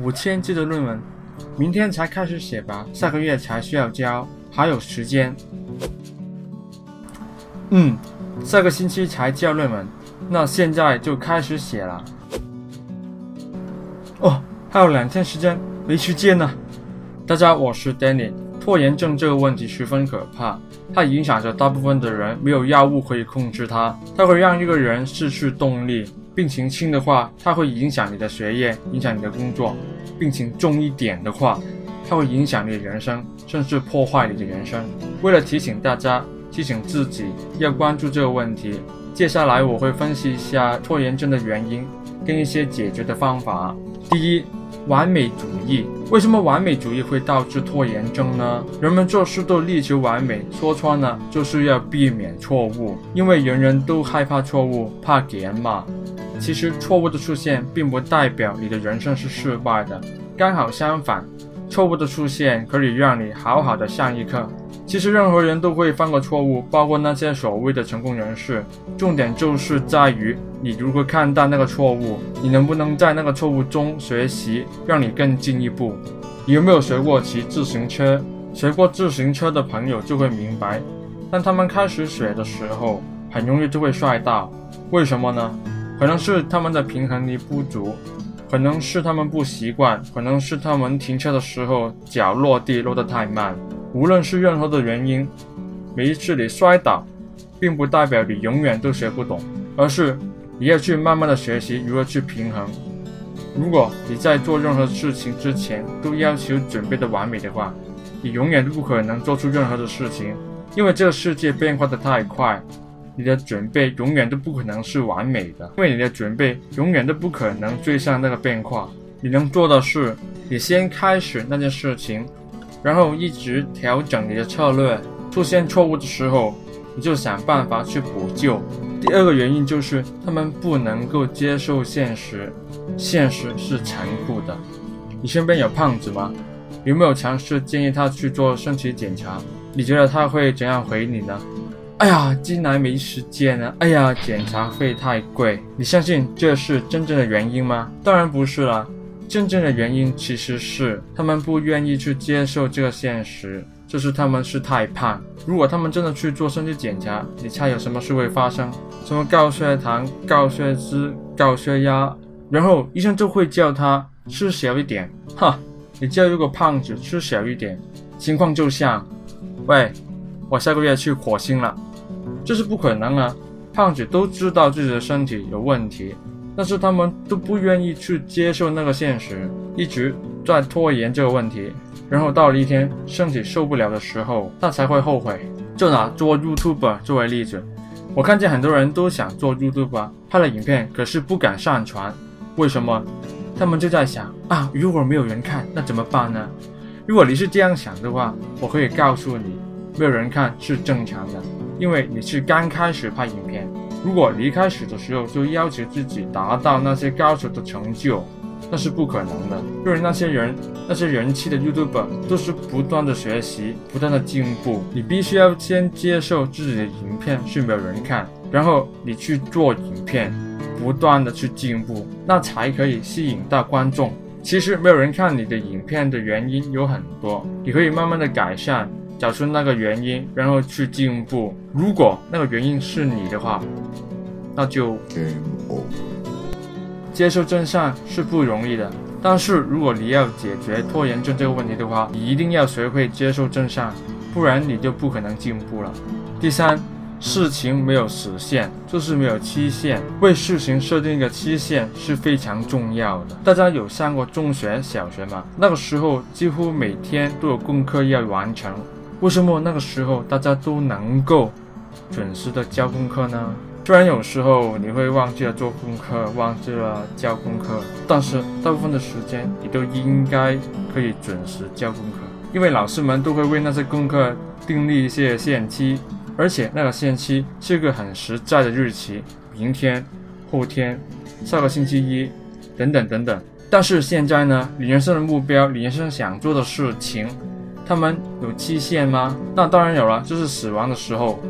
五千字的论文，明天才开始写吧，下个月才需要交，还有时间。嗯，下个星期才交论文，那现在就开始写了。哦，还有两天时间，没时间呢。大家，我是 Danny。拖延症这个问题十分可怕，它影响着大部分的人，没有药物可以控制它。它会让一个人失去动力。病情轻的话，它会影响你的学业，影响你的工作；病情重一点的话，它会影响你的人生，甚至破坏你的人生。为了提醒大家，提醒自己要关注这个问题，接下来我会分析一下拖延症的原因跟一些解决的方法。第一，完美主义。为什么完美主义会导致拖延症呢？人们做事都力求完美，说穿了就是要避免错误，因为人人都害怕错误，怕给人骂。其实错误的出现并不代表你的人生是失败的，刚好相反，错误的出现可以让你好好的上一课。其实任何人都会犯过错误，包括那些所谓的成功人士。重点就是在于你如何看待那个错误，你能不能在那个错误中学习，让你更进一步。你有没有学过骑自行车？学过自行车的朋友就会明白，当他们开始学的时候，很容易就会摔倒。为什么呢？可能是他们的平衡力不足，可能是他们不习惯，可能是他们停车的时候脚落地落得太慢。无论是任何的原因，每一次你摔倒，并不代表你永远都学不懂，而是你要去慢慢的学习如何去平衡。如果你在做任何事情之前都要求准备的完美的话，你永远都不可能做出任何的事情，因为这个世界变化的太快，你的准备永远都不可能是完美的，因为你的准备永远都不可能追上那个变化。你能做的是，你先开始那件事情。然后一直调整你的策略，出现错误的时候，你就想办法去补救。第二个原因就是他们不能够接受现实，现实是残酷的。你身边有胖子吗？有没有尝试建议他去做身体检查？你觉得他会怎样回你呢？哎呀，近来没时间啊。哎呀，检查费太贵。你相信这是真正的原因吗？当然不是了。真正的原因其实是他们不愿意去接受这个现实，就是他们是太胖。如果他们真的去做身体检查，你猜有什么事会发生？什么高血糖、高血脂、高血压，然后医生就会叫他吃小一点。哈，你叫一个胖子吃小一点，情况就像，喂，我下个月去火星了，这是不可能啊！胖子都知道自己的身体有问题。但是他们都不愿意去接受那个现实，一直在拖延这个问题，然后到了一天身体受不了的时候，他才会后悔。就拿做 YouTuber 作为例子，我看见很多人都想做 YouTuber，拍了影片，可是不敢上传，为什么？他们就在想啊，如果没有人看，那怎么办呢？如果你是这样想的话，我可以告诉你，没有人看是正常的，因为你是刚开始拍影片。如果离开始的时候就要求自己达到那些高手的成就，那是不可能的。因为那些人，那些人气的 YouTuber 都是不断的学习，不断的进步。你必须要先接受自己的影片是没有人看，然后你去做影片，不断的去进步，那才可以吸引到观众。其实没有人看你的影片的原因有很多，你可以慢慢的改善。找出那个原因，然后去进步。如果那个原因是你的话，那就 Game over。接受真相是不容易的，但是如果你要解决拖延症这个问题的话，你一定要学会接受真相，不然你就不可能进步了。第三，事情没有时限，就是没有期限。为事情设定一个期限是非常重要的。大家有上过中学、小学吗？那个时候几乎每天都有功课要完成。为什么那个时候大家都能够准时的交功课呢？虽然有时候你会忘记了做功课，忘记了交功课，但是大部分的时间你都应该可以准时交功课，因为老师们都会为那些功课订立一些限期，而且那个限期是个很实在的日期，明天、后天、下个星期一等等等等。但是现在呢，你人生的目标，你人生想做的事情。他们有期限吗？那当然有了，就是死亡的时候。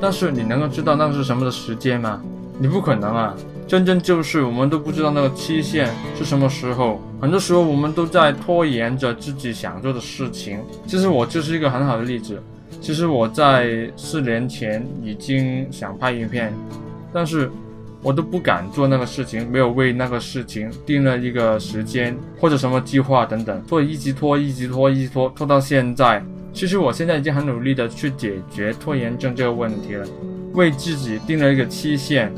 但是你能够知道那是什么的时间吗？你不可能啊！真正就是我们都不知道那个期限是什么时候。很多时候我们都在拖延着自己想做的事情。其实我就是一个很好的例子。其实我在四年前已经想拍影片，但是我都不敢做那个事情，没有为那个事情定了一个时间或者什么计划等等，所以一直拖，一直拖，一直拖，拖到现在。其实我现在已经很努力的去解决拖延症这个问题了，为自己定了一个期限。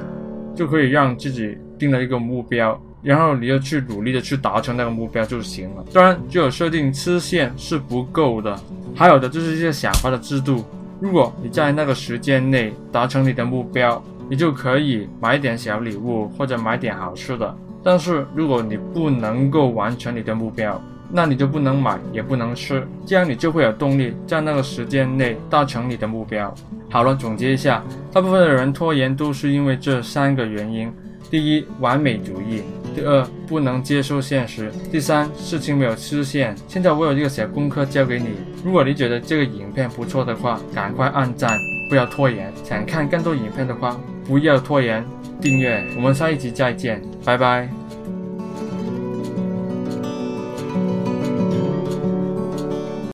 就可以让自己定了一个目标，然后你要去努力的去达成那个目标就行了。当然，只有设定期限是不够的，还有的就是一些想法的制度。如果你在那个时间内达成你的目标，你就可以买点小礼物或者买点好吃的。但是如果你不能够完成你的目标，那你就不能买，也不能吃，这样你就会有动力在那个时间内达成你的目标。好了，总结一下，大部分的人拖延都是因为这三个原因：第一，完美主义；第二，不能接受现实；第三，事情没有实现。现在我有一个小功课交给你，如果你觉得这个影片不错的话，赶快按赞，不要拖延。想看更多影片的话，不要拖延，订阅。我们下一集再见，拜拜。